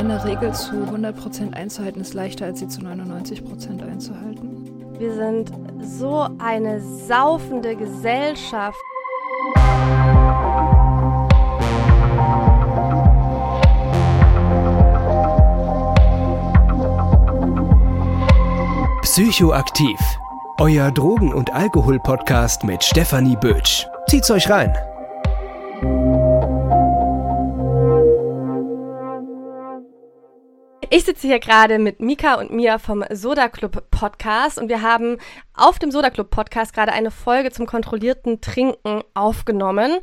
Eine Regel zu 100% einzuhalten ist leichter, als sie zu 99% einzuhalten. Wir sind so eine saufende Gesellschaft. Psychoaktiv. Euer Drogen- und Alkohol-Podcast mit Stefanie Bötsch. Zieht's euch rein. Sitze hier gerade mit Mika und Mia vom Soda Club Podcast und wir haben auf dem Soda Club Podcast gerade eine Folge zum kontrollierten Trinken aufgenommen,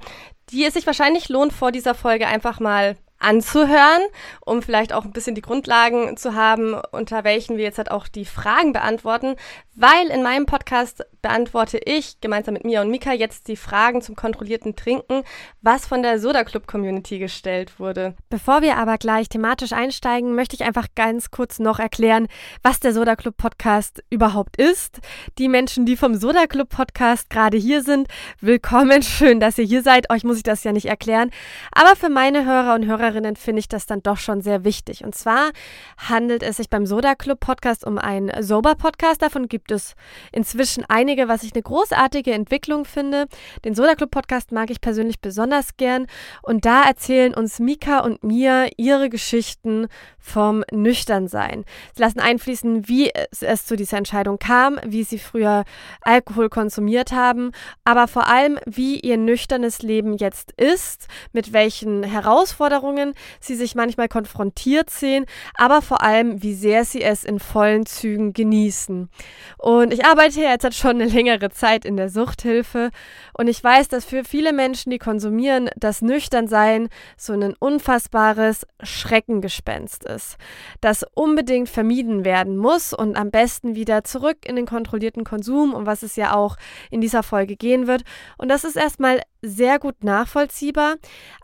die es sich wahrscheinlich lohnt, vor dieser Folge einfach mal anzuhören, um vielleicht auch ein bisschen die Grundlagen zu haben, unter welchen wir jetzt halt auch die Fragen beantworten, weil in meinem Podcast beantworte ich gemeinsam mit Mia und Mika jetzt die Fragen zum kontrollierten Trinken, was von der Soda Club Community gestellt wurde. Bevor wir aber gleich thematisch einsteigen, möchte ich einfach ganz kurz noch erklären, was der Soda Club Podcast überhaupt ist. Die Menschen, die vom Soda Club Podcast gerade hier sind, willkommen, schön, dass ihr hier seid. Euch muss ich das ja nicht erklären, aber für meine Hörer und Hörerinnen finde ich das dann doch schon sehr wichtig. Und zwar handelt es sich beim Soda Club Podcast um einen Sober Podcast, davon gibt gibt es inzwischen einige, was ich eine großartige Entwicklung finde. Den Soda Club Podcast mag ich persönlich besonders gern und da erzählen uns Mika und mir ihre Geschichten vom Nüchternsein. Sie lassen einfließen, wie es, es zu dieser Entscheidung kam, wie sie früher Alkohol konsumiert haben, aber vor allem, wie ihr nüchternes Leben jetzt ist, mit welchen Herausforderungen sie sich manchmal konfrontiert sehen, aber vor allem, wie sehr sie es in vollen Zügen genießen. Und ich arbeite jetzt halt schon eine längere Zeit in der Suchthilfe und ich weiß, dass für viele Menschen, die konsumieren, das Nüchternsein so ein unfassbares Schreckengespenst ist, das unbedingt vermieden werden muss und am besten wieder zurück in den kontrollierten Konsum, um was es ja auch in dieser Folge gehen wird. Und das ist erstmal sehr gut nachvollziehbar.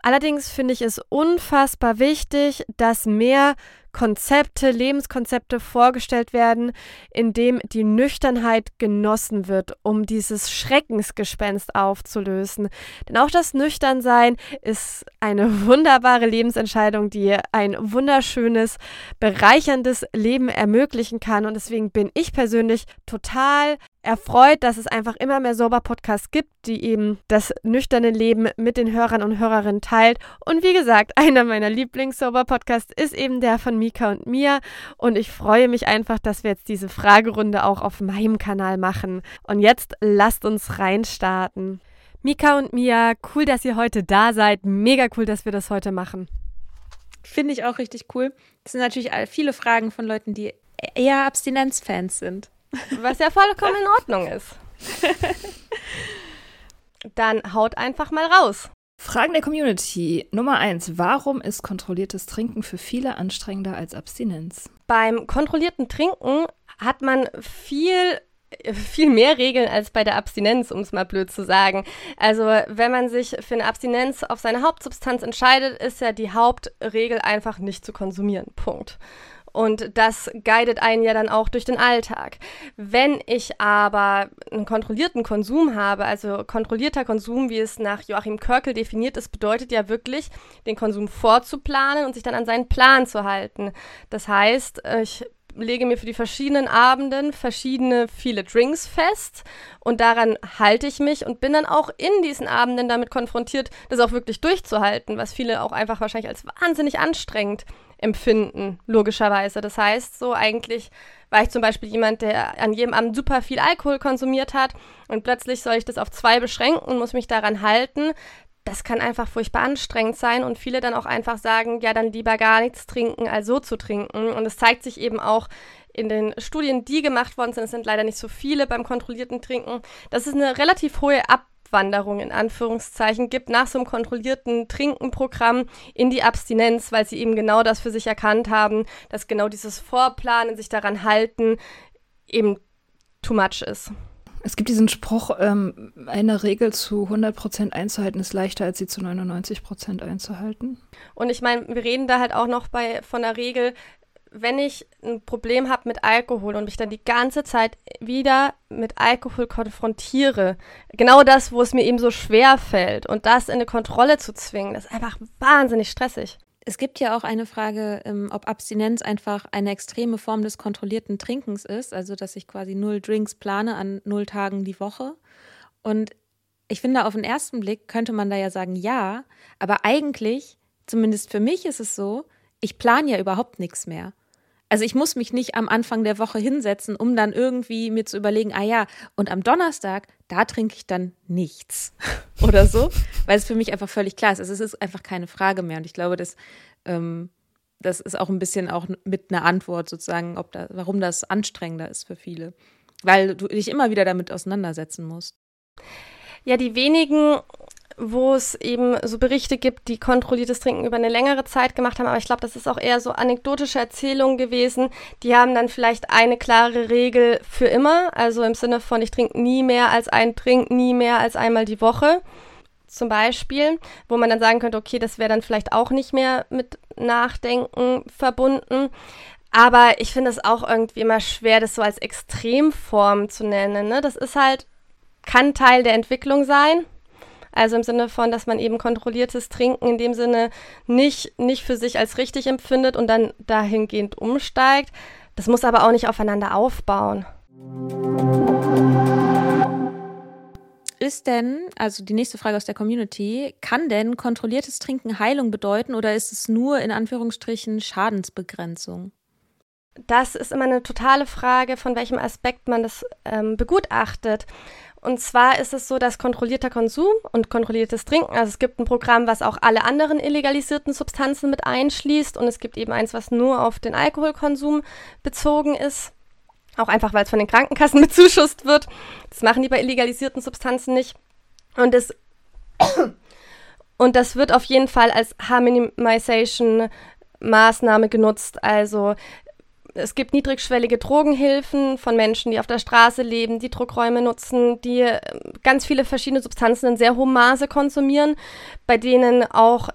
Allerdings finde ich es unfassbar wichtig, dass mehr Konzepte, Lebenskonzepte vorgestellt werden, in dem die Nüchternheit genossen wird, um dieses Schreckensgespenst aufzulösen. Denn auch das Nüchternsein ist eine wunderbare Lebensentscheidung, die ein wunderschönes, bereicherndes Leben ermöglichen kann. Und deswegen bin ich persönlich total erfreut, dass es einfach immer mehr Sober-Podcasts gibt, die eben das nüchterne Leben mit den Hörern und Hörerinnen teilt. Und wie gesagt, einer meiner Lieblings-Sober-Podcasts ist eben der von Mika und mir. Und ich freue mich einfach, dass wir jetzt diese Fragerunde auch auf meinem Kanal machen. Und jetzt lasst uns reinstarten. Mika und Mia, cool, dass ihr heute da seid. Mega cool, dass wir das heute machen. Finde ich auch richtig cool. Das sind natürlich viele Fragen von Leuten, die eher Abstinenzfans sind. Was ja vollkommen in Ordnung ist. Dann haut einfach mal raus. Fragen der Community. Nummer eins. Warum ist kontrolliertes Trinken für viele anstrengender als Abstinenz? Beim kontrollierten Trinken hat man viel viel mehr Regeln als bei der Abstinenz, um es mal blöd zu sagen. Also wenn man sich für eine Abstinenz auf seine Hauptsubstanz entscheidet, ist ja die Hauptregel einfach nicht zu konsumieren. Punkt. Und das guidet einen ja dann auch durch den Alltag. Wenn ich aber einen kontrollierten Konsum habe, also kontrollierter Konsum, wie es nach Joachim Körkel definiert ist, bedeutet ja wirklich, den Konsum vorzuplanen und sich dann an seinen Plan zu halten. Das heißt, ich lege mir für die verschiedenen Abenden verschiedene viele Drinks fest und daran halte ich mich und bin dann auch in diesen Abenden damit konfrontiert, das auch wirklich durchzuhalten, was viele auch einfach wahrscheinlich als wahnsinnig anstrengend empfinden, logischerweise. Das heißt, so eigentlich war ich zum Beispiel jemand, der an jedem Abend super viel Alkohol konsumiert hat und plötzlich soll ich das auf zwei beschränken und muss mich daran halten. Das kann einfach furchtbar anstrengend sein und viele dann auch einfach sagen, ja, dann lieber gar nichts trinken, als so zu trinken. Und es zeigt sich eben auch in den Studien, die gemacht worden sind, es sind leider nicht so viele beim kontrollierten Trinken, dass es eine relativ hohe Ab Abwanderung in Anführungszeichen gibt nach so einem kontrollierten Trinkenprogramm in die Abstinenz, weil sie eben genau das für sich erkannt haben, dass genau dieses Vorplanen, sich daran halten, eben too much ist. Es gibt diesen Spruch, ähm, eine Regel zu 100% einzuhalten ist leichter, als sie zu 99% einzuhalten. Und ich meine, wir reden da halt auch noch bei, von der Regel, wenn ich ein Problem habe mit Alkohol und mich dann die ganze Zeit wieder mit Alkohol konfrontiere, genau das, wo es mir eben so schwer fällt und das in eine Kontrolle zu zwingen, das ist einfach wahnsinnig stressig. Es gibt ja auch eine Frage, ähm, ob Abstinenz einfach eine extreme Form des kontrollierten Trinkens ist, also dass ich quasi null Drinks plane an null Tagen die Woche. Und ich finde, auf den ersten Blick könnte man da ja sagen, ja, aber eigentlich, zumindest für mich ist es so, ich plane ja überhaupt nichts mehr. Also ich muss mich nicht am Anfang der Woche hinsetzen, um dann irgendwie mir zu überlegen, ah ja, und am Donnerstag, da trinke ich dann nichts oder so, weil es für mich einfach völlig klar ist. Also es ist einfach keine Frage mehr. Und ich glaube, dass, ähm, das ist auch ein bisschen auch mit einer Antwort sozusagen, ob da, warum das anstrengender ist für viele. Weil du dich immer wieder damit auseinandersetzen musst. Ja, die wenigen wo es eben so Berichte gibt, die kontrolliertes Trinken über eine längere Zeit gemacht haben. Aber ich glaube, das ist auch eher so anekdotische Erzählungen gewesen. Die haben dann vielleicht eine klare Regel für immer. Also im Sinne von, ich trinke nie mehr als ein Trink, nie mehr als einmal die Woche. Zum Beispiel, wo man dann sagen könnte, okay, das wäre dann vielleicht auch nicht mehr mit Nachdenken verbunden. Aber ich finde es auch irgendwie immer schwer, das so als Extremform zu nennen. Ne? Das ist halt, kann Teil der Entwicklung sein also im Sinne von, dass man eben kontrolliertes Trinken in dem Sinne nicht, nicht für sich als richtig empfindet und dann dahingehend umsteigt. Das muss aber auch nicht aufeinander aufbauen. Ist denn, also die nächste Frage aus der Community, kann denn kontrolliertes Trinken Heilung bedeuten oder ist es nur in Anführungsstrichen Schadensbegrenzung? Das ist immer eine totale Frage, von welchem Aspekt man das ähm, begutachtet. Und zwar ist es so, dass kontrollierter Konsum und kontrolliertes Trinken, also es gibt ein Programm, was auch alle anderen illegalisierten Substanzen mit einschließt und es gibt eben eins, was nur auf den Alkoholkonsum bezogen ist. Auch einfach, weil es von den Krankenkassen bezuschusst wird. Das machen die bei illegalisierten Substanzen nicht. Und es und das wird auf jeden Fall als Harmonization Maßnahme genutzt. Also es gibt niedrigschwellige Drogenhilfen von Menschen, die auf der Straße leben, die Druckräume nutzen, die äh, ganz viele verschiedene Substanzen in sehr hohem Maße konsumieren, bei denen auch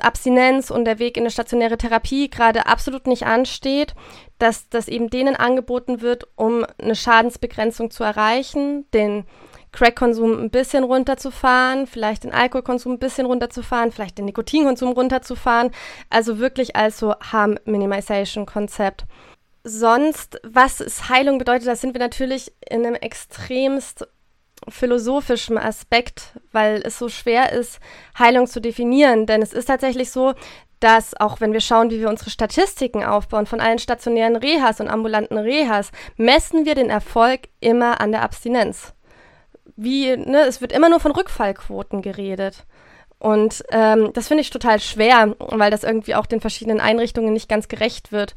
Abstinenz und der Weg in eine stationäre Therapie gerade absolut nicht ansteht, dass das eben denen angeboten wird, um eine Schadensbegrenzung zu erreichen, den Crack-Konsum ein bisschen runterzufahren, vielleicht den Alkoholkonsum ein bisschen runterzufahren, vielleicht den Nikotinkonsum runterzufahren. Also wirklich als so Harm Minimization Konzept sonst, was es Heilung bedeutet, da sind wir natürlich in einem extremst philosophischen Aspekt, weil es so schwer ist, Heilung zu definieren. Denn es ist tatsächlich so, dass auch wenn wir schauen, wie wir unsere Statistiken aufbauen von allen stationären Rehas und ambulanten Rehas, messen wir den Erfolg immer an der Abstinenz. Wie, ne, es wird immer nur von Rückfallquoten geredet. Und ähm, das finde ich total schwer, weil das irgendwie auch den verschiedenen Einrichtungen nicht ganz gerecht wird.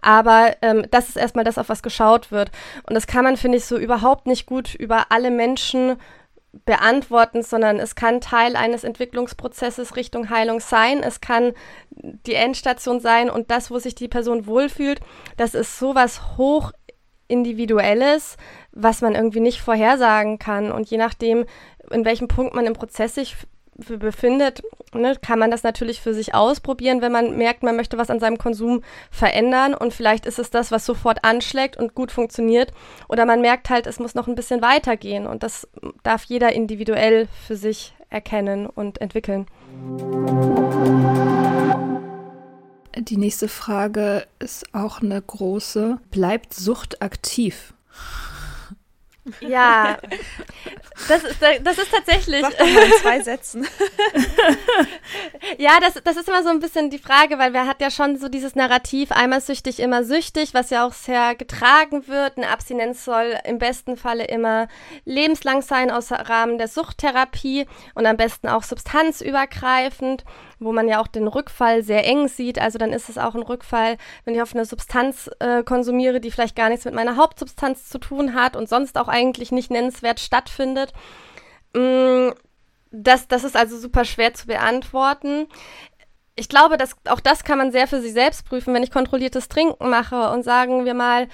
Aber ähm, das ist erstmal das, auf was geschaut wird. Und das kann man, finde ich, so überhaupt nicht gut über alle Menschen beantworten, sondern es kann Teil eines Entwicklungsprozesses Richtung Heilung sein. Es kann die Endstation sein und das, wo sich die Person wohlfühlt, das ist sowas hoch individuelles, was man irgendwie nicht vorhersagen kann. Und je nachdem, in welchem Punkt man im Prozess sich befindet, ne, kann man das natürlich für sich ausprobieren, wenn man merkt, man möchte was an seinem Konsum verändern und vielleicht ist es das, was sofort anschlägt und gut funktioniert oder man merkt halt, es muss noch ein bisschen weitergehen und das darf jeder individuell für sich erkennen und entwickeln. Die nächste Frage ist auch eine große. Bleibt Sucht aktiv? Ja, das ist, das ist tatsächlich. Sag doch mal in zwei Sätzen. ja, das, das ist immer so ein bisschen die Frage, weil wer hat ja schon so dieses Narrativ, einmal süchtig, immer süchtig, was ja auch sehr getragen wird. Eine Abstinenz soll im besten Falle immer lebenslang sein, außer Rahmen der Suchttherapie und am besten auch substanzübergreifend wo man ja auch den Rückfall sehr eng sieht. Also dann ist es auch ein Rückfall, wenn ich auf eine Substanz äh, konsumiere, die vielleicht gar nichts mit meiner Hauptsubstanz zu tun hat und sonst auch eigentlich nicht nennenswert stattfindet. Mm, das, das ist also super schwer zu beantworten. Ich glaube, dass auch das kann man sehr für sich selbst prüfen, wenn ich kontrolliertes Trinken mache und sagen wir mal,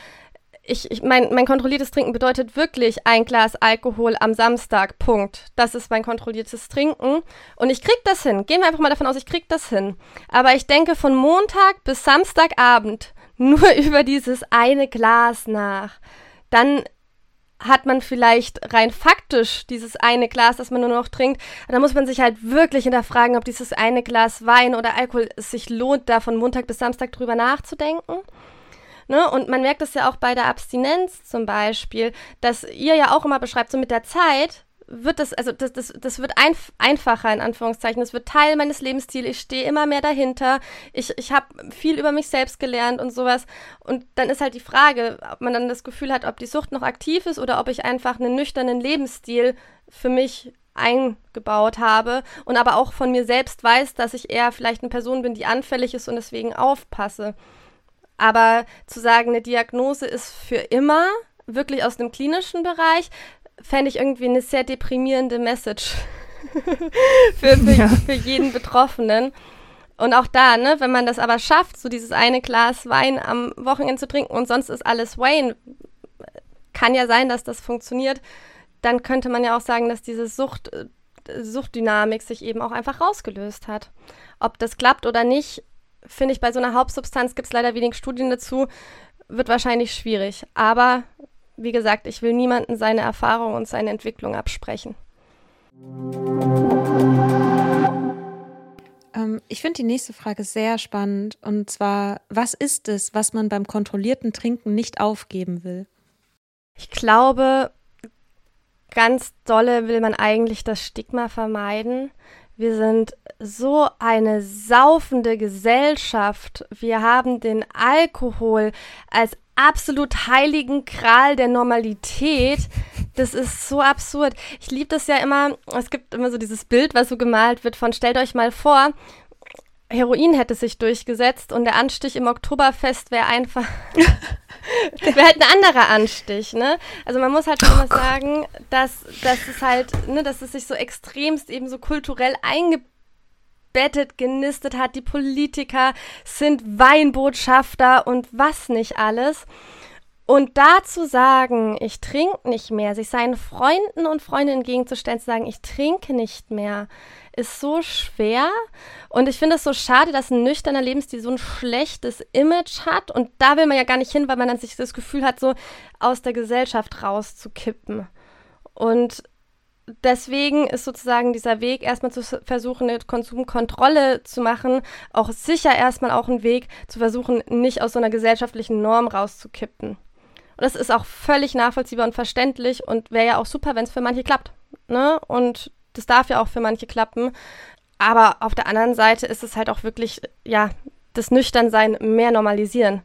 ich, ich mein, mein kontrolliertes Trinken bedeutet wirklich ein Glas Alkohol am Samstag. Punkt. Das ist mein kontrolliertes Trinken. Und ich krieg das hin. Gehen wir einfach mal davon aus, ich krieg das hin. Aber ich denke von Montag bis Samstagabend nur über dieses eine Glas nach. Dann hat man vielleicht rein faktisch dieses eine Glas, das man nur noch trinkt. Da muss man sich halt wirklich hinterfragen, ob dieses eine Glas Wein oder Alkohol es sich lohnt, da von Montag bis Samstag drüber nachzudenken. Ne? Und man merkt es ja auch bei der Abstinenz zum Beispiel, dass ihr ja auch immer beschreibt, so mit der Zeit wird das, also das, das, das wird einf einfacher in Anführungszeichen. Das wird Teil meines Lebensstils. Ich stehe immer mehr dahinter. Ich, ich habe viel über mich selbst gelernt und sowas. Und dann ist halt die Frage, ob man dann das Gefühl hat, ob die Sucht noch aktiv ist oder ob ich einfach einen nüchternen Lebensstil für mich eingebaut habe und aber auch von mir selbst weiß, dass ich eher vielleicht eine Person bin, die anfällig ist und deswegen aufpasse. Aber zu sagen, eine Diagnose ist für immer, wirklich aus dem klinischen Bereich, fände ich irgendwie eine sehr deprimierende Message für, für, ja. für jeden Betroffenen. Und auch da, ne, wenn man das aber schafft, so dieses eine Glas Wein am Wochenende zu trinken und sonst ist alles Wayne, kann ja sein, dass das funktioniert, dann könnte man ja auch sagen, dass diese Sucht, äh, Suchtdynamik sich eben auch einfach rausgelöst hat. Ob das klappt oder nicht, finde ich, bei so einer Hauptsubstanz gibt es leider wenig Studien dazu, wird wahrscheinlich schwierig. Aber wie gesagt, ich will niemanden seine Erfahrung und seine Entwicklung absprechen. Ähm, ich finde die nächste Frage sehr spannend. Und zwar, was ist es, was man beim kontrollierten Trinken nicht aufgeben will? Ich glaube, ganz dolle will man eigentlich das Stigma vermeiden. Wir sind so eine saufende Gesellschaft. Wir haben den Alkohol als absolut heiligen Kral der Normalität. Das ist so absurd. Ich liebe das ja immer. Es gibt immer so dieses Bild, was so gemalt wird von stellt euch mal vor, Heroin hätte sich durchgesetzt und der Anstich im Oktoberfest wäre einfach wäre halt ein anderer Anstich, ne? Also man muss halt schon oh immer sagen, dass, dass es halt, ne, dass es sich so extremst eben so kulturell eingebaut gebettet, genistet hat. Die Politiker sind Weinbotschafter und was nicht alles. Und dazu sagen, ich trinke nicht mehr, sich seinen Freunden und Freundinnen entgegenzustellen, zu sagen, ich trinke nicht mehr, ist so schwer. Und ich finde es so schade, dass ein nüchterner Lebensstil so ein schlechtes Image hat. Und da will man ja gar nicht hin, weil man dann sich das Gefühl hat, so aus der Gesellschaft rauszukippen. Und deswegen ist sozusagen dieser Weg, erstmal zu versuchen, eine Konsumkontrolle zu machen, auch sicher erstmal auch ein Weg, zu versuchen, nicht aus so einer gesellschaftlichen Norm rauszukippen. Und das ist auch völlig nachvollziehbar und verständlich und wäre ja auch super, wenn es für manche klappt. Ne? Und das darf ja auch für manche klappen. Aber auf der anderen Seite ist es halt auch wirklich, ja, das Nüchternsein mehr normalisieren.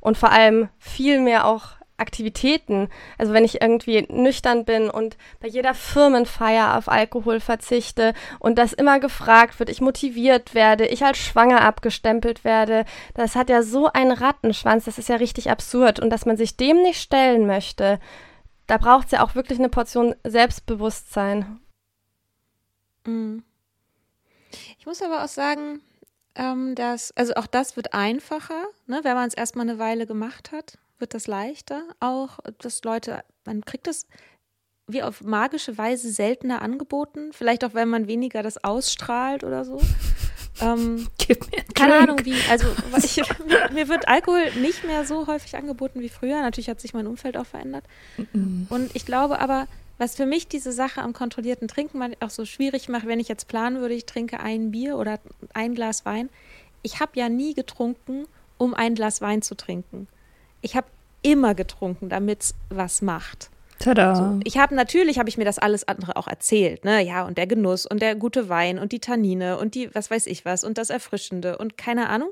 Und vor allem viel mehr auch Aktivitäten. Also wenn ich irgendwie nüchtern bin und bei jeder Firmenfeier auf Alkohol verzichte und das immer gefragt wird, ich motiviert werde, ich als schwanger abgestempelt werde, das hat ja so einen Rattenschwanz, das ist ja richtig absurd. Und dass man sich dem nicht stellen möchte, da braucht es ja auch wirklich eine Portion Selbstbewusstsein. Mhm. Ich muss aber auch sagen, ähm, dass, also auch das wird einfacher, ne, wenn man es erstmal eine Weile gemacht hat wird das leichter. Auch, dass Leute, man kriegt es wie auf magische Weise seltener angeboten. Vielleicht auch, wenn man weniger das ausstrahlt oder so. Ähm, keine Ahnung wie. Also ich, mir, mir, wird Alkohol nicht mehr so häufig angeboten wie früher. Natürlich hat sich mein Umfeld auch verändert. Und ich glaube aber, was für mich diese Sache am kontrollierten Trinken auch so schwierig macht, wenn ich jetzt planen würde, ich trinke ein Bier oder ein Glas Wein. Ich habe ja nie getrunken, um ein Glas Wein zu trinken ich habe immer getrunken, damit es was macht. Tada. So, ich habe natürlich habe ich mir das alles andere auch erzählt, ne? Ja, und der Genuss und der gute Wein und die Tannine und die was weiß ich was und das Erfrischende und keine Ahnung.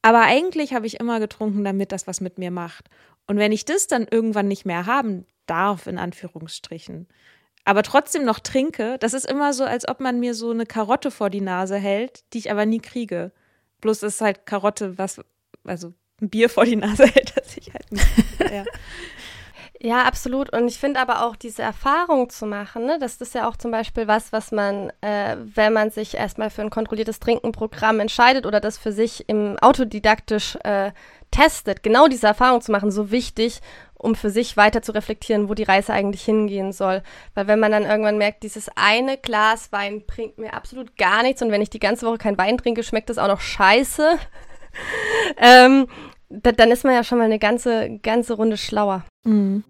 Aber eigentlich habe ich immer getrunken, damit das was mit mir macht. Und wenn ich das dann irgendwann nicht mehr haben darf, in Anführungsstrichen, aber trotzdem noch trinke, das ist immer so, als ob man mir so eine Karotte vor die Nase hält, die ich aber nie kriege. Bloß ist halt Karotte was, also ein Bier vor die Nase hält, das ich halt nicht. Ja. Ja, absolut. Und ich finde aber auch diese Erfahrung zu machen, ne, das ist ja auch zum Beispiel was, was man, äh, wenn man sich erstmal für ein kontrolliertes Trinkenprogramm entscheidet oder das für sich im autodidaktisch äh, testet, genau diese Erfahrung zu machen, so wichtig, um für sich weiter zu reflektieren, wo die Reise eigentlich hingehen soll. Weil wenn man dann irgendwann merkt, dieses eine Glas Wein bringt mir absolut gar nichts und wenn ich die ganze Woche kein Wein trinke, schmeckt das auch noch scheiße, ähm, da, dann ist man ja schon mal eine ganze, ganze Runde schlauer. Mhm.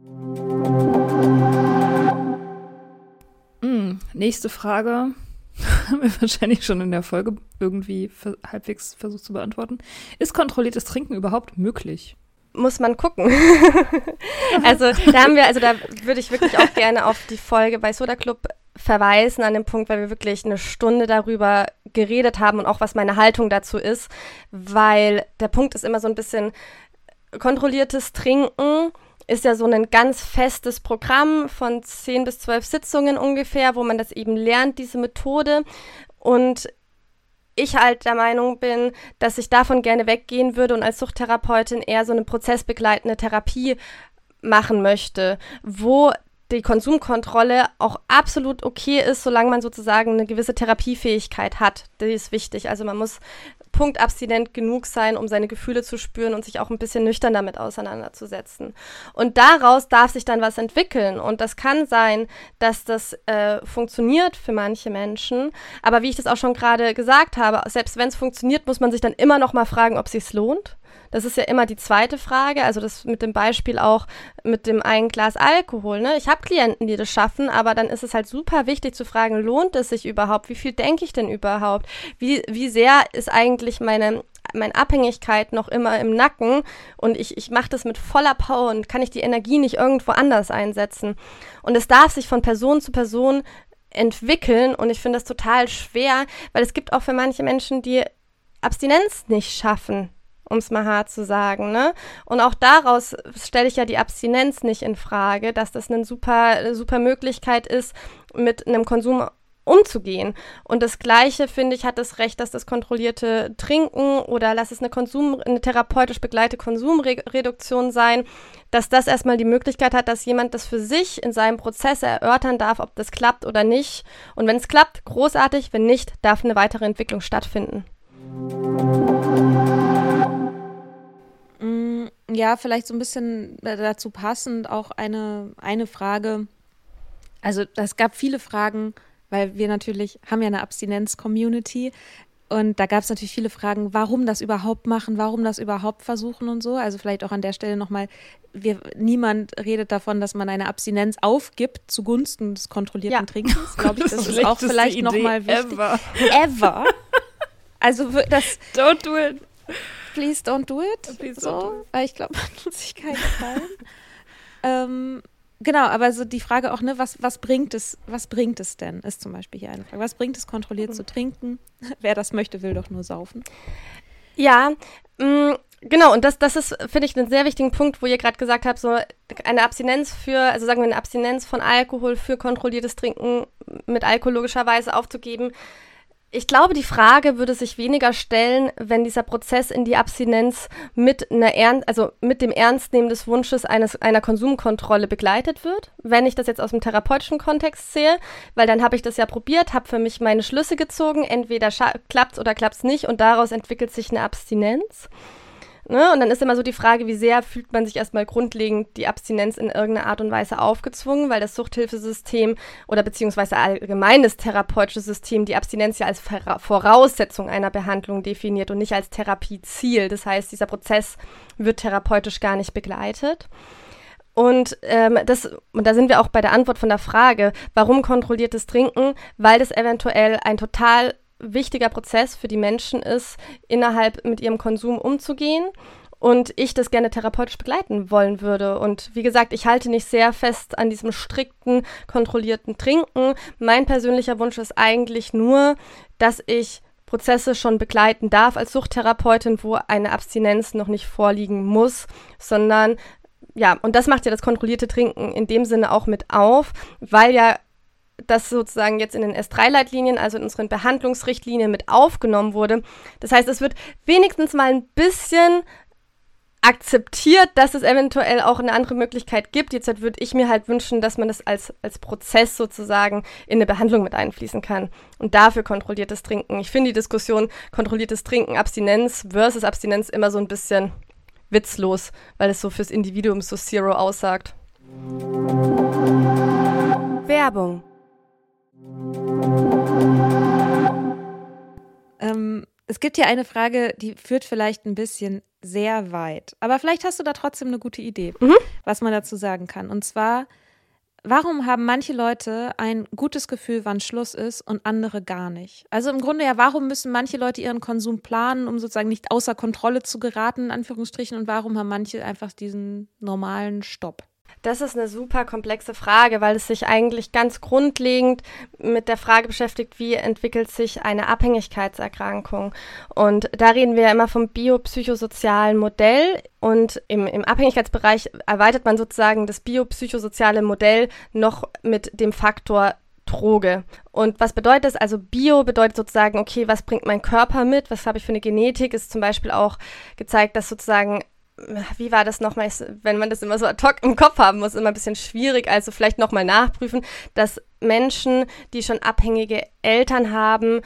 Mhm. Nächste Frage. Haben wir wahrscheinlich schon in der Folge irgendwie halbwegs versucht zu beantworten. Ist kontrolliertes Trinken überhaupt möglich? Muss man gucken. also da haben wir, also da würde ich wirklich auch gerne auf die Folge bei Soda Club verweisen an den Punkt, weil wir wirklich eine Stunde darüber geredet haben und auch was meine Haltung dazu ist, weil der Punkt ist immer so ein bisschen kontrolliertes Trinken ist ja so ein ganz festes Programm von zehn bis zwölf Sitzungen ungefähr, wo man das eben lernt, diese Methode. Und ich halt der Meinung bin, dass ich davon gerne weggehen würde und als Suchttherapeutin eher so eine prozessbegleitende Therapie machen möchte, wo die Konsumkontrolle auch absolut okay ist, solange man sozusagen eine gewisse Therapiefähigkeit hat. Die ist wichtig. Also man muss punktabstinent genug sein, um seine Gefühle zu spüren und sich auch ein bisschen nüchtern damit auseinanderzusetzen. Und daraus darf sich dann was entwickeln. Und das kann sein, dass das äh, funktioniert für manche Menschen. Aber wie ich das auch schon gerade gesagt habe, selbst wenn es funktioniert, muss man sich dann immer noch mal fragen, ob es sich lohnt. Das ist ja immer die zweite Frage. Also das mit dem Beispiel auch mit dem einen Glas Alkohol. Ne? Ich habe Klienten, die das schaffen, aber dann ist es halt super wichtig zu fragen, lohnt es sich überhaupt? Wie viel denke ich denn überhaupt? Wie, wie sehr ist eigentlich meine meine Abhängigkeit noch immer im Nacken und ich, ich mache das mit voller Power und kann ich die Energie nicht irgendwo anders einsetzen. Und es darf sich von Person zu Person entwickeln und ich finde das total schwer, weil es gibt auch für manche Menschen, die Abstinenz nicht schaffen um es mal hart zu sagen. Ne? Und auch daraus stelle ich ja die Abstinenz nicht in Frage, dass das eine super, super Möglichkeit ist, mit einem Konsum umzugehen. Und das Gleiche, finde ich, hat das Recht, dass das kontrollierte Trinken oder lass es eine Konsum, eine therapeutisch begleitete Konsumreduktion sein, dass das erstmal die Möglichkeit hat, dass jemand das für sich in seinem Prozess erörtern darf, ob das klappt oder nicht. Und wenn es klappt, großartig, wenn nicht, darf eine weitere Entwicklung stattfinden. Ja, vielleicht so ein bisschen dazu passend auch eine, eine Frage. Also es gab viele Fragen, weil wir natürlich haben ja eine Abstinenz-Community. Und da gab es natürlich viele Fragen, warum das überhaupt machen, warum das überhaupt versuchen und so. Also vielleicht auch an der Stelle nochmal, niemand redet davon, dass man eine Abstinenz aufgibt zugunsten des kontrollierten ja. Trinkens. Glaube ich, das, das ist auch vielleicht nochmal wichtig. Ever. ever. Also das. Don't do it. Please don't do it. Please so, do it. Weil ich glaube, man tut sich keinen Gefallen. ähm, genau, aber so die Frage auch, ne, was, was bringt es, was bringt es denn, ist zum Beispiel hier eine Frage. Was bringt es, kontrolliert mhm. zu trinken? Wer das möchte, will doch nur saufen. Ja, mh, mm, Genau, und das, das ist, finde ich, einen sehr wichtigen Punkt, wo ihr gerade gesagt habt, so eine Abstinenz für, also sagen wir eine Abstinenz von Alkohol für kontrolliertes Trinken mit Alkohol logischerweise aufzugeben, ich glaube, die Frage würde sich weniger stellen, wenn dieser Prozess in die Abstinenz mit einer Ern also mit dem Ernstnehmen des Wunsches eines, einer Konsumkontrolle begleitet wird. Wenn ich das jetzt aus dem therapeutischen Kontext sehe, weil dann habe ich das ja probiert, habe für mich meine Schlüsse gezogen, entweder klappt oder klappt es nicht und daraus entwickelt sich eine Abstinenz. Ne? Und dann ist immer so die Frage, wie sehr fühlt man sich erstmal grundlegend die Abstinenz in irgendeiner Art und Weise aufgezwungen, weil das Suchthilfesystem oder beziehungsweise allgemein das therapeutische System die Abstinenz ja als Voraussetzung einer Behandlung definiert und nicht als Therapieziel. Das heißt, dieser Prozess wird therapeutisch gar nicht begleitet. Und ähm, das, und da sind wir auch bei der Antwort von der Frage, warum kontrolliertes Trinken? Weil das eventuell ein total wichtiger Prozess für die Menschen ist, innerhalb mit ihrem Konsum umzugehen und ich das gerne therapeutisch begleiten wollen würde. Und wie gesagt, ich halte nicht sehr fest an diesem strikten, kontrollierten Trinken. Mein persönlicher Wunsch ist eigentlich nur, dass ich Prozesse schon begleiten darf als Suchttherapeutin, wo eine Abstinenz noch nicht vorliegen muss, sondern ja, und das macht ja das kontrollierte Trinken in dem Sinne auch mit auf, weil ja das sozusagen jetzt in den S3-Leitlinien, also in unseren Behandlungsrichtlinien mit aufgenommen wurde. Das heißt, es wird wenigstens mal ein bisschen akzeptiert, dass es eventuell auch eine andere Möglichkeit gibt. Jetzt würde ich mir halt wünschen, dass man das als, als Prozess sozusagen in eine Behandlung mit einfließen kann. Und dafür kontrolliertes Trinken. Ich finde die Diskussion kontrolliertes Trinken, Abstinenz versus Abstinenz immer so ein bisschen witzlos, weil es so fürs Individuum so Zero aussagt. Werbung Ähm, Es gibt hier eine Frage, die führt vielleicht ein bisschen sehr weit. Aber vielleicht hast du da trotzdem eine gute Idee, mhm. was man dazu sagen kann. Und zwar, warum haben manche Leute ein gutes Gefühl, wann Schluss ist und andere gar nicht? Also im Grunde ja, warum müssen manche Leute ihren Konsum planen, um sozusagen nicht außer Kontrolle zu geraten, in Anführungsstrichen, und warum haben manche einfach diesen normalen Stopp? Das ist eine super komplexe Frage, weil es sich eigentlich ganz grundlegend mit der Frage beschäftigt, wie entwickelt sich eine Abhängigkeitserkrankung. Und da reden wir ja immer vom biopsychosozialen Modell. Und im, im Abhängigkeitsbereich erweitert man sozusagen das biopsychosoziale Modell noch mit dem Faktor Droge. Und was bedeutet das? Also Bio bedeutet sozusagen, okay, was bringt mein Körper mit? Was habe ich für eine Genetik? Ist zum Beispiel auch gezeigt, dass sozusagen wie war das nochmal, wenn man das immer so ad hoc im Kopf haben muss, immer ein bisschen schwierig, also vielleicht nochmal nachprüfen, dass Menschen, die schon abhängige Eltern haben,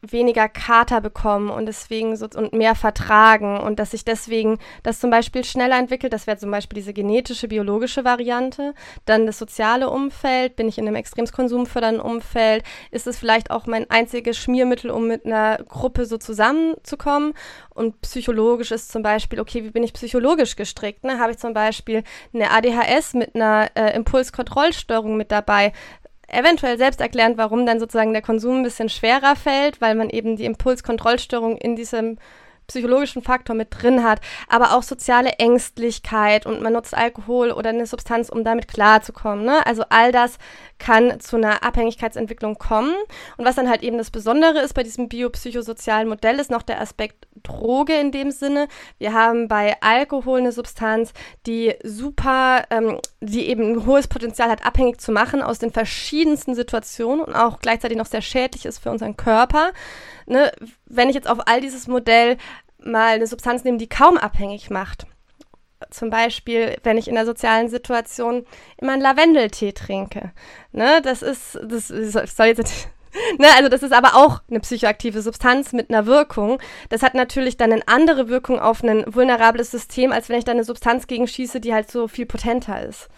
weniger Kater bekommen und deswegen so und mehr vertragen und dass sich deswegen das zum Beispiel schneller entwickelt. Das wäre zum Beispiel diese genetische, biologische Variante. Dann das soziale Umfeld. Bin ich in einem extrem konsumfördernden Umfeld? Ist es vielleicht auch mein einziges Schmiermittel, um mit einer Gruppe so zusammenzukommen? Und psychologisch ist zum Beispiel, okay, wie bin ich psychologisch gestrickt? Ne? Habe ich zum Beispiel eine ADHS mit einer äh, Impulskontrollstörung mit dabei? Eventuell selbst erklärend, warum dann sozusagen der Konsum ein bisschen schwerer fällt, weil man eben die Impulskontrollstörung in diesem psychologischen Faktor mit drin hat, aber auch soziale Ängstlichkeit und man nutzt Alkohol oder eine Substanz, um damit klarzukommen. Ne? Also all das kann zu einer Abhängigkeitsentwicklung kommen. Und was dann halt eben das Besondere ist bei diesem biopsychosozialen Modell, ist noch der Aspekt Droge in dem Sinne. Wir haben bei Alkohol eine Substanz, die super, ähm, die eben ein hohes Potenzial hat, abhängig zu machen aus den verschiedensten Situationen und auch gleichzeitig noch sehr schädlich ist für unseren Körper. Ne? Wenn ich jetzt auf all dieses Modell mal eine Substanz nehme, die kaum abhängig macht, zum Beispiel, wenn ich in der sozialen Situation immer einen Lavendeltee trinke. Ne, das ist, das soll jetzt Ne, also das ist aber auch eine psychoaktive Substanz mit einer Wirkung. Das hat natürlich dann eine andere Wirkung auf ein vulnerables System, als wenn ich da eine Substanz gegen schieße, die halt so viel potenter ist.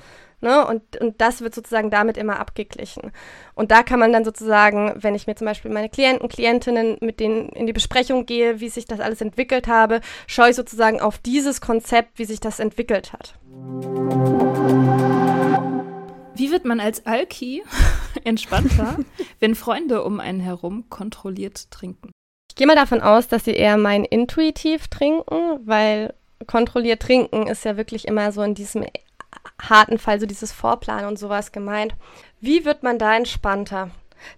Ne? Und, und das wird sozusagen damit immer abgeglichen. Und da kann man dann sozusagen, wenn ich mir zum Beispiel meine Klienten, Klientinnen, mit denen in die Besprechung gehe, wie sich das alles entwickelt habe, schaue ich sozusagen auf dieses Konzept, wie sich das entwickelt hat. Wie wird man als Alki entspannter, wenn Freunde um einen herum kontrolliert trinken? Ich gehe mal davon aus, dass sie eher mein intuitiv trinken, weil kontrolliert trinken ist ja wirklich immer so in diesem harten Fall so dieses Vorplan und sowas gemeint. Wie wird man da entspannter?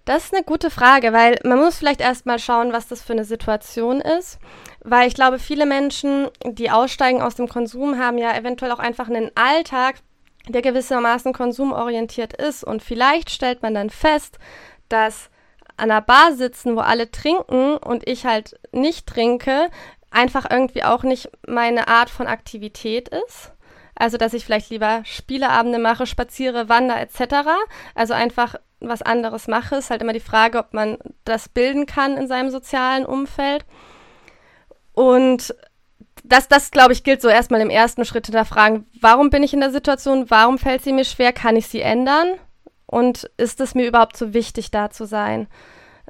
Das ist eine gute Frage, weil man muss vielleicht erstmal schauen, was das für eine Situation ist. Weil ich glaube, viele Menschen, die aussteigen aus dem Konsum, haben ja eventuell auch einfach einen Alltag, der gewissermaßen konsumorientiert ist. Und vielleicht stellt man dann fest, dass an einer Bar sitzen, wo alle trinken und ich halt nicht trinke, einfach irgendwie auch nicht meine Art von Aktivität ist. Also, dass ich vielleicht lieber Spieleabende mache, spaziere, wandere etc. Also einfach was anderes mache. Ist halt immer die Frage, ob man das bilden kann in seinem sozialen Umfeld. Und das, das glaube ich, gilt so erstmal im ersten Schritt hinterfragen, warum bin ich in der Situation, warum fällt sie mir schwer, kann ich sie ändern und ist es mir überhaupt so wichtig, da zu sein?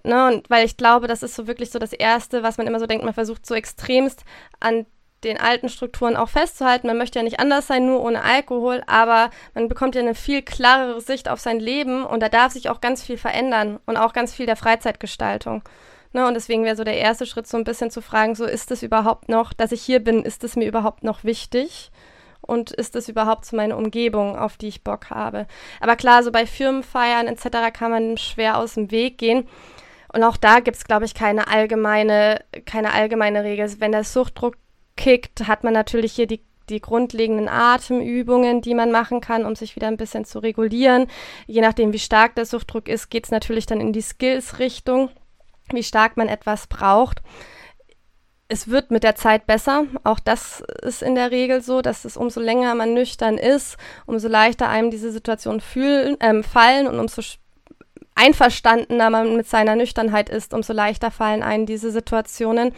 Ne, und weil ich glaube, das ist so wirklich so das Erste, was man immer so denkt, man versucht so extremst an den alten Strukturen auch festzuhalten. Man möchte ja nicht anders sein, nur ohne Alkohol, aber man bekommt ja eine viel klarere Sicht auf sein Leben und da darf sich auch ganz viel verändern und auch ganz viel der Freizeitgestaltung. Ne, und deswegen wäre so der erste Schritt so ein bisschen zu fragen, so ist es überhaupt noch, dass ich hier bin, ist es mir überhaupt noch wichtig? Und ist es überhaupt so meine Umgebung, auf die ich Bock habe? Aber klar, so bei Firmenfeiern etc. kann man schwer aus dem Weg gehen. Und auch da gibt es, glaube ich, keine allgemeine, keine allgemeine Regel. Wenn der Suchtdruck kickt, hat man natürlich hier die, die grundlegenden Atemübungen, die man machen kann, um sich wieder ein bisschen zu regulieren. Je nachdem, wie stark der Suchtdruck ist, geht es natürlich dann in die Skills-Richtung, wie stark man etwas braucht. Es wird mit der Zeit besser. Auch das ist in der Regel so, dass es umso länger man nüchtern ist, umso leichter einem diese Situationen fühlen, äh, fallen und umso einverstandener man mit seiner Nüchternheit ist, umso leichter fallen einem diese Situationen.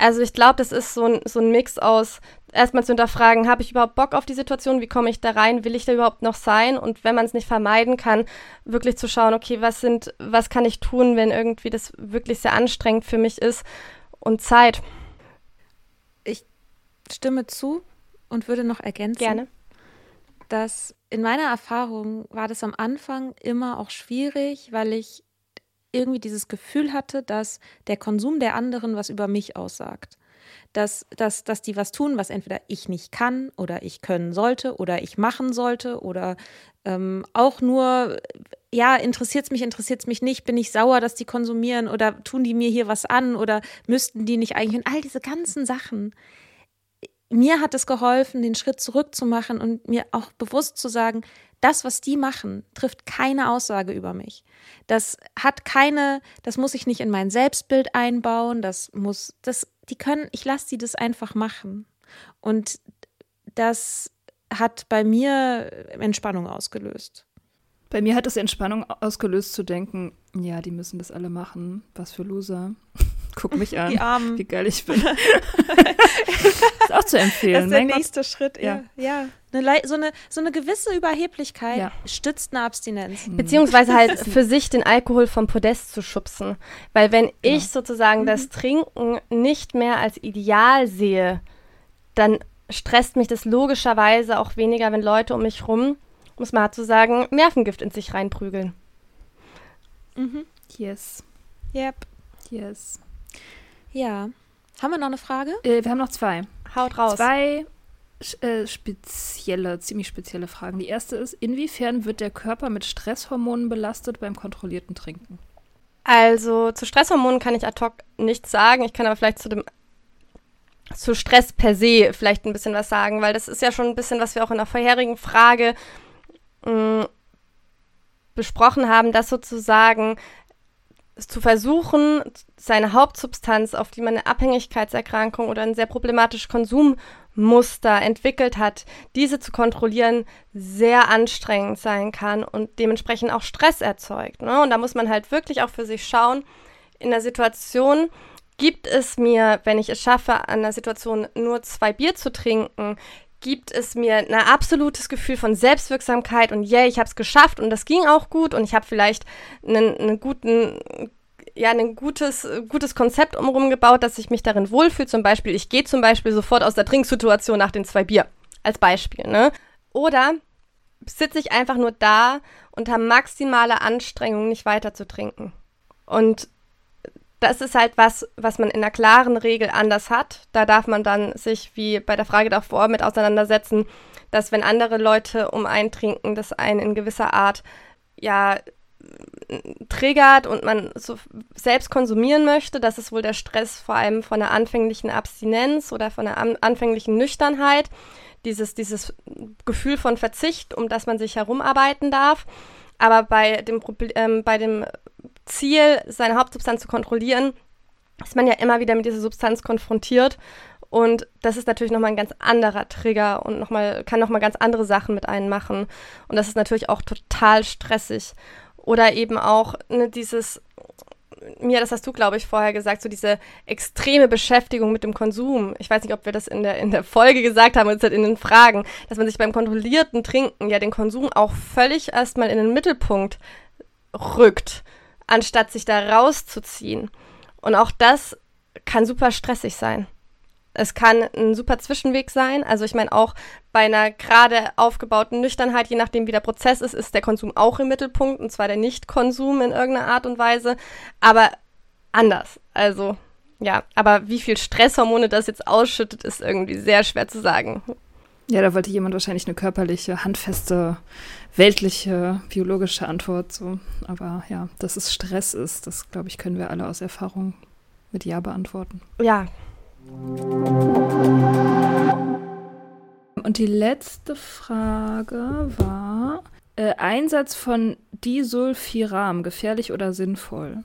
Also ich glaube, das ist so ein, so ein Mix aus erstmal zu hinterfragen, habe ich überhaupt Bock auf die Situation, wie komme ich da rein, will ich da überhaupt noch sein und wenn man es nicht vermeiden kann, wirklich zu schauen, okay, was sind, was kann ich tun, wenn irgendwie das wirklich sehr anstrengend für mich ist und Zeit. Ich stimme zu und würde noch ergänzen. Gerne. Dass in meiner Erfahrung war das am Anfang immer auch schwierig, weil ich irgendwie dieses Gefühl hatte, dass der Konsum der anderen was über mich aussagt. Dass, dass, dass die was tun, was entweder ich nicht kann oder ich können sollte oder ich machen sollte oder ähm, auch nur, ja, interessiert es mich, interessiert es mich nicht, bin ich sauer, dass die konsumieren oder tun die mir hier was an oder müssten die nicht eigentlich und all diese ganzen Sachen. Mir hat es geholfen, den Schritt zurück zu machen und mir auch bewusst zu sagen, das, was die machen, trifft keine Aussage über mich. Das hat keine, das muss ich nicht in mein Selbstbild einbauen, das muss, das, die können, ich lasse sie das einfach machen. Und das hat bei mir Entspannung ausgelöst. Bei mir hat es Entspannung ausgelöst zu denken, ja, die müssen das alle machen. Was für Loser. Guck mich an, Die Armen. wie geil ich bin. ist auch zu Das empfehlen. ist der mein Gott. nächste Schritt, Ja. ja. Eine, so, eine, so eine gewisse Überheblichkeit Ja. stützt eine Abstinenz. Beziehungsweise halt für sich den Alkohol vom Podest zu schubsen. Weil wenn ich sozusagen das Trinken nicht mehr als Ideal sehe, dann stresst mich das logischerweise auch weniger, wenn Leute um mich rum, um es mal zu sagen, Nervengift in sich reinprügeln. Mhm. Yes, Yep. yes. Ja. Haben wir noch eine Frage? Äh, wir haben noch zwei. Haut raus. Zwei äh, spezielle, ziemlich spezielle Fragen. Die erste ist, inwiefern wird der Körper mit Stresshormonen belastet beim kontrollierten Trinken? Also zu Stresshormonen kann ich ad hoc nichts sagen. Ich kann aber vielleicht zu dem zu Stress per se vielleicht ein bisschen was sagen, weil das ist ja schon ein bisschen, was wir auch in der vorherigen Frage mh, besprochen haben, dass sozusagen zu versuchen, seine Hauptsubstanz, auf die man eine Abhängigkeitserkrankung oder ein sehr problematisches Konsummuster entwickelt hat, diese zu kontrollieren, sehr anstrengend sein kann und dementsprechend auch Stress erzeugt. Ne? Und da muss man halt wirklich auch für sich schauen, in der Situation, gibt es mir, wenn ich es schaffe, an der Situation nur zwei Bier zu trinken, gibt es mir ein absolutes Gefühl von Selbstwirksamkeit und yeah, ich habe es geschafft und das ging auch gut und ich habe vielleicht einen, einen guten, ja, ein gutes, gutes Konzept umrum gebaut, dass ich mich darin wohlfühle. Zum Beispiel, ich gehe zum Beispiel sofort aus der Trinksituation nach den zwei Bier. Als Beispiel, ne? Oder sitze ich einfach nur da unter maximaler Anstrengung, nicht weiter zu trinken. Und das ist halt was, was man in einer klaren Regel anders hat. Da darf man dann sich, wie bei der Frage davor, mit auseinandersetzen, dass wenn andere Leute um einen trinken, das einen in gewisser Art ja triggert und man so selbst konsumieren möchte, das ist wohl der Stress vor allem von der anfänglichen Abstinenz oder von der an anfänglichen Nüchternheit, dieses, dieses Gefühl von Verzicht, um das man sich herumarbeiten darf. Aber bei dem, ähm, bei dem Ziel, seine Hauptsubstanz zu kontrollieren, ist man ja immer wieder mit dieser Substanz konfrontiert. Und das ist natürlich nochmal ein ganz anderer Trigger und noch mal, kann nochmal ganz andere Sachen mit einem machen. Und das ist natürlich auch total stressig. Oder eben auch ne, dieses, Mia, das hast du, glaube ich, vorher gesagt, so diese extreme Beschäftigung mit dem Konsum. Ich weiß nicht, ob wir das in der, in der Folge gesagt haben, halt in den Fragen, dass man sich beim kontrollierten Trinken ja den Konsum auch völlig erstmal in den Mittelpunkt rückt, anstatt sich da rauszuziehen. Und auch das kann super stressig sein. Es kann ein super Zwischenweg sein. Also ich meine auch bei einer gerade aufgebauten Nüchternheit, je nachdem wie der Prozess ist, ist der Konsum auch im Mittelpunkt und zwar der Nichtkonsum in irgendeiner Art und Weise, aber anders. Also ja, aber wie viel Stresshormone das jetzt ausschüttet, ist irgendwie sehr schwer zu sagen. Ja, da wollte jemand wahrscheinlich eine körperliche, handfeste, weltliche, biologische Antwort. So. Aber ja, dass es Stress ist, das glaube ich, können wir alle aus Erfahrung mit Ja beantworten. Ja, Und die letzte Frage war: äh, Einsatz von Disulfiram, gefährlich oder sinnvoll?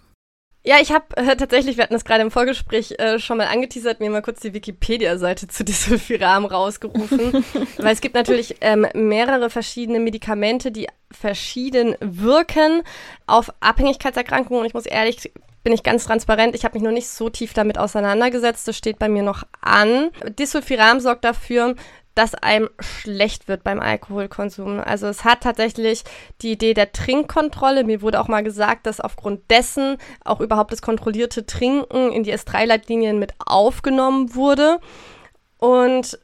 Ja, ich habe äh, tatsächlich, wir hatten das gerade im Vorgespräch äh, schon mal angeteasert, mir mal kurz die Wikipedia-Seite zu Disulfiram rausgerufen. weil es gibt natürlich ähm, mehrere verschiedene Medikamente, die verschieden wirken auf Abhängigkeitserkrankungen. Und ich muss ehrlich, bin ich ganz transparent, ich habe mich noch nicht so tief damit auseinandergesetzt. Das steht bei mir noch an. Disulfiram sorgt dafür, dass einem schlecht wird beim Alkoholkonsum. Also es hat tatsächlich die Idee der Trinkkontrolle. Mir wurde auch mal gesagt, dass aufgrund dessen auch überhaupt das kontrollierte Trinken in die S3-Leitlinien mit aufgenommen wurde. Und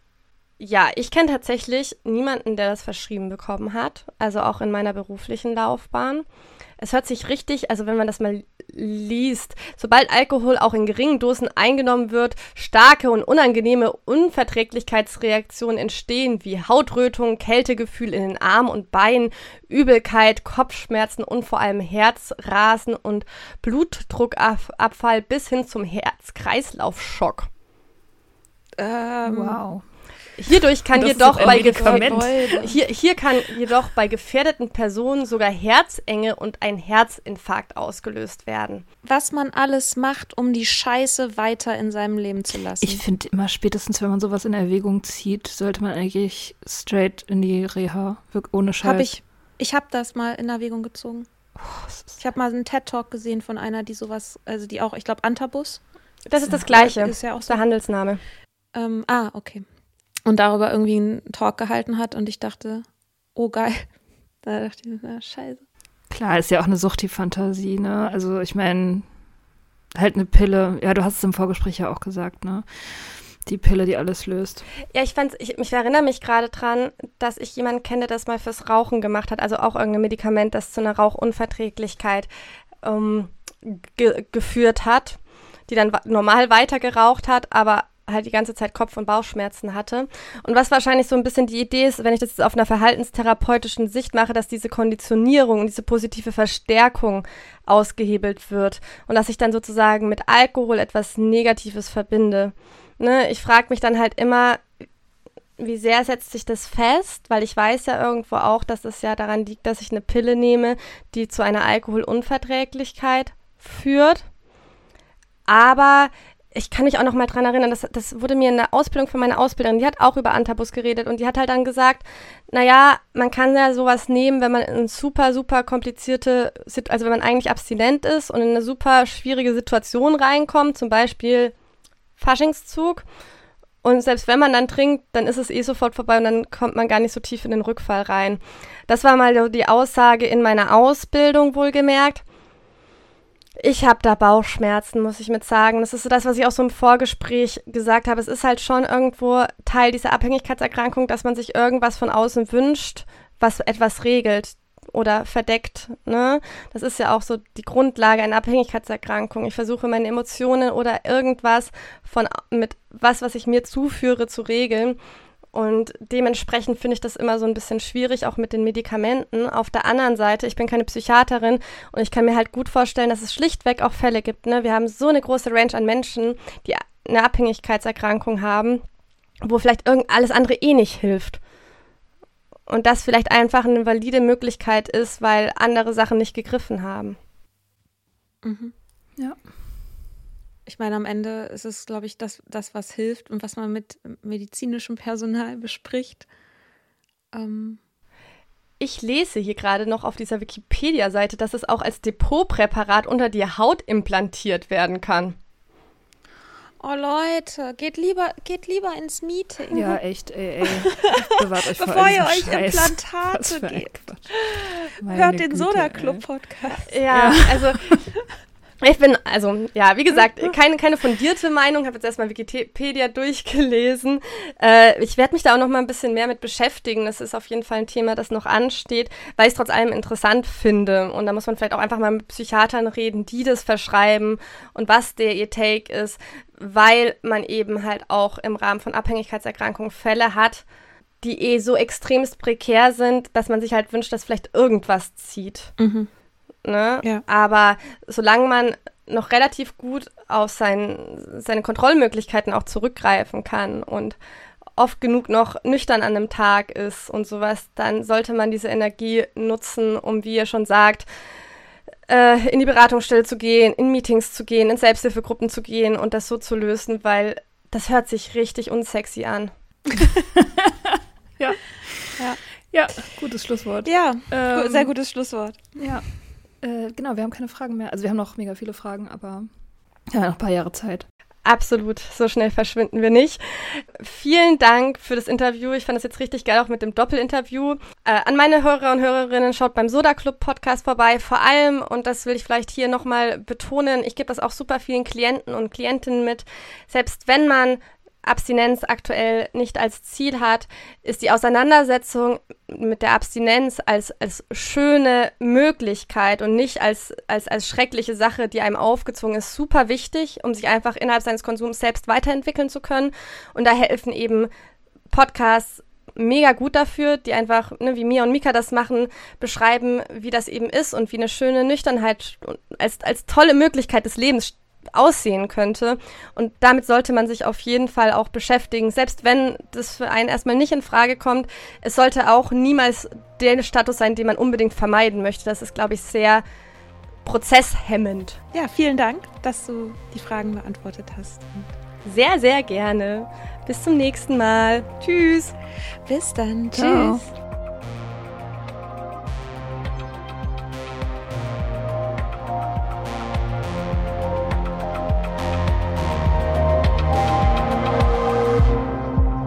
ja, ich kenne tatsächlich niemanden, der das verschrieben bekommen hat, also auch in meiner beruflichen Laufbahn. Es hört sich richtig, also wenn man das mal liest, sobald Alkohol auch in geringen Dosen eingenommen wird, starke und unangenehme Unverträglichkeitsreaktionen entstehen, wie Hautrötung, Kältegefühl in den Armen und Beinen, Übelkeit, Kopfschmerzen und vor allem Herzrasen und Blutdruckabfall bis hin zum Herz-Kreislauf-Schock. Ähm, wow. Hierdurch kann jedoch bei hier, hier kann jedoch bei gefährdeten Personen sogar Herzenge und ein Herzinfarkt ausgelöst werden. Was man alles macht, um die Scheiße weiter in seinem Leben zu lassen. Ich finde immer spätestens, wenn man sowas in Erwägung zieht, sollte man eigentlich straight in die Reha, ohne Scheiß. Hab ich ich habe das mal in Erwägung gezogen. Ich habe mal einen TED Talk gesehen von einer, die sowas, also die auch, ich glaube Antabus. Das ist das Gleiche. Ist ja auch so. der Handelsname. Ähm, ah, okay und darüber irgendwie einen Talk gehalten hat und ich dachte, oh geil. Da dachte ich, na scheiße. Klar, ist ja auch eine Sucht, die Fantasie, ne? Also ich meine, halt eine Pille, ja, du hast es im Vorgespräch ja auch gesagt, ne? Die Pille, die alles löst. Ja, ich fand, ich, ich erinnere mich gerade dran, dass ich jemanden kenne, der das mal fürs Rauchen gemacht hat, also auch irgendein Medikament, das zu einer Rauchunverträglichkeit ähm, ge geführt hat, die dann normal weiter geraucht hat, aber halt die ganze Zeit Kopf- und Bauchschmerzen hatte. Und was wahrscheinlich so ein bisschen die Idee ist, wenn ich das jetzt auf einer verhaltenstherapeutischen Sicht mache, dass diese Konditionierung, diese positive Verstärkung ausgehebelt wird und dass ich dann sozusagen mit Alkohol etwas Negatives verbinde. Ne? Ich frage mich dann halt immer, wie sehr setzt sich das fest? Weil ich weiß ja irgendwo auch, dass es ja daran liegt, dass ich eine Pille nehme, die zu einer Alkoholunverträglichkeit führt. Aber ich kann mich auch noch mal dran erinnern, das, das wurde mir in der Ausbildung von meiner Ausbilderin, die hat auch über Antabus geredet und die hat halt dann gesagt, naja, man kann ja sowas nehmen, wenn man in super, super komplizierte, also wenn man eigentlich abstinent ist und in eine super schwierige Situation reinkommt, zum Beispiel Faschingszug. Und selbst wenn man dann trinkt, dann ist es eh sofort vorbei und dann kommt man gar nicht so tief in den Rückfall rein. Das war mal die Aussage in meiner Ausbildung wohlgemerkt. Ich habe da Bauchschmerzen, muss ich mit sagen. Das ist so das, was ich auch so im Vorgespräch gesagt habe. Es ist halt schon irgendwo Teil dieser Abhängigkeitserkrankung, dass man sich irgendwas von außen wünscht, was etwas regelt oder verdeckt. Ne? Das ist ja auch so die Grundlage einer Abhängigkeitserkrankung. Ich versuche meine Emotionen oder irgendwas von mit was, was ich mir zuführe, zu regeln. Und dementsprechend finde ich das immer so ein bisschen schwierig, auch mit den Medikamenten. Auf der anderen Seite, ich bin keine Psychiaterin und ich kann mir halt gut vorstellen, dass es schlichtweg auch Fälle gibt. Ne? Wir haben so eine große Range an Menschen, die eine Abhängigkeitserkrankung haben, wo vielleicht irgend alles andere eh nicht hilft. Und das vielleicht einfach eine valide Möglichkeit ist, weil andere Sachen nicht gegriffen haben. Mhm. Ja ich meine, am Ende ist es, glaube ich, das, das, was hilft und was man mit medizinischem Personal bespricht. Ähm. Ich lese hier gerade noch auf dieser Wikipedia-Seite, dass es auch als Depotpräparat unter die Haut implantiert werden kann. Oh Leute, geht lieber, geht lieber ins Meeting. Ja, echt, ey, ey. Bewahrt euch Bevor ihr euch Scheiß. Implantate gebt. Hört den Soda Club Podcast. Ja, ja, also ich bin, also, ja, wie gesagt, keine, keine fundierte Meinung, habe jetzt erstmal Wikipedia durchgelesen. Äh, ich werde mich da auch noch mal ein bisschen mehr mit beschäftigen. Das ist auf jeden Fall ein Thema, das noch ansteht, weil ich es trotz allem interessant finde. Und da muss man vielleicht auch einfach mal mit Psychiatern reden, die das verschreiben und was der ihr Take ist, weil man eben halt auch im Rahmen von Abhängigkeitserkrankungen Fälle hat, die eh so extremst prekär sind, dass man sich halt wünscht, dass vielleicht irgendwas zieht. Mhm. Ne? Ja. Aber solange man noch relativ gut auf sein, seine Kontrollmöglichkeiten auch zurückgreifen kann und oft genug noch nüchtern an einem Tag ist und sowas, dann sollte man diese Energie nutzen, um, wie ihr schon sagt, äh, in die Beratungsstelle zu gehen, in Meetings zu gehen, in Selbsthilfegruppen zu gehen und das so zu lösen, weil das hört sich richtig unsexy an. ja. ja. Ja, gutes Schlusswort. Ja, ähm, sehr gutes Schlusswort. Ja. Äh, genau, wir haben keine Fragen mehr. Also wir haben noch mega viele Fragen, aber ja, noch ein paar Jahre Zeit. Absolut, so schnell verschwinden wir nicht. Vielen Dank für das Interview. Ich fand das jetzt richtig geil, auch mit dem Doppelinterview. Äh, an meine Hörer und Hörerinnen, schaut beim Soda Club Podcast vorbei. Vor allem, und das will ich vielleicht hier nochmal betonen, ich gebe das auch super vielen Klienten und Klientinnen mit. Selbst wenn man Abstinenz aktuell nicht als Ziel hat, ist die Auseinandersetzung mit der Abstinenz als, als schöne Möglichkeit und nicht als, als, als schreckliche Sache, die einem aufgezwungen ist, super wichtig, um sich einfach innerhalb seines Konsums selbst weiterentwickeln zu können. Und da helfen eben Podcasts mega gut dafür, die einfach, ne, wie Mia und Mika das machen, beschreiben, wie das eben ist und wie eine schöne Nüchternheit als, als tolle Möglichkeit des Lebens aussehen könnte. Und damit sollte man sich auf jeden Fall auch beschäftigen, selbst wenn das für einen erstmal nicht in Frage kommt. Es sollte auch niemals der Status sein, den man unbedingt vermeiden möchte. Das ist, glaube ich, sehr prozesshemmend. Ja, vielen Dank, dass du die Fragen beantwortet hast. Sehr, sehr gerne. Bis zum nächsten Mal. Tschüss. Bis dann. Ciao. Tschüss.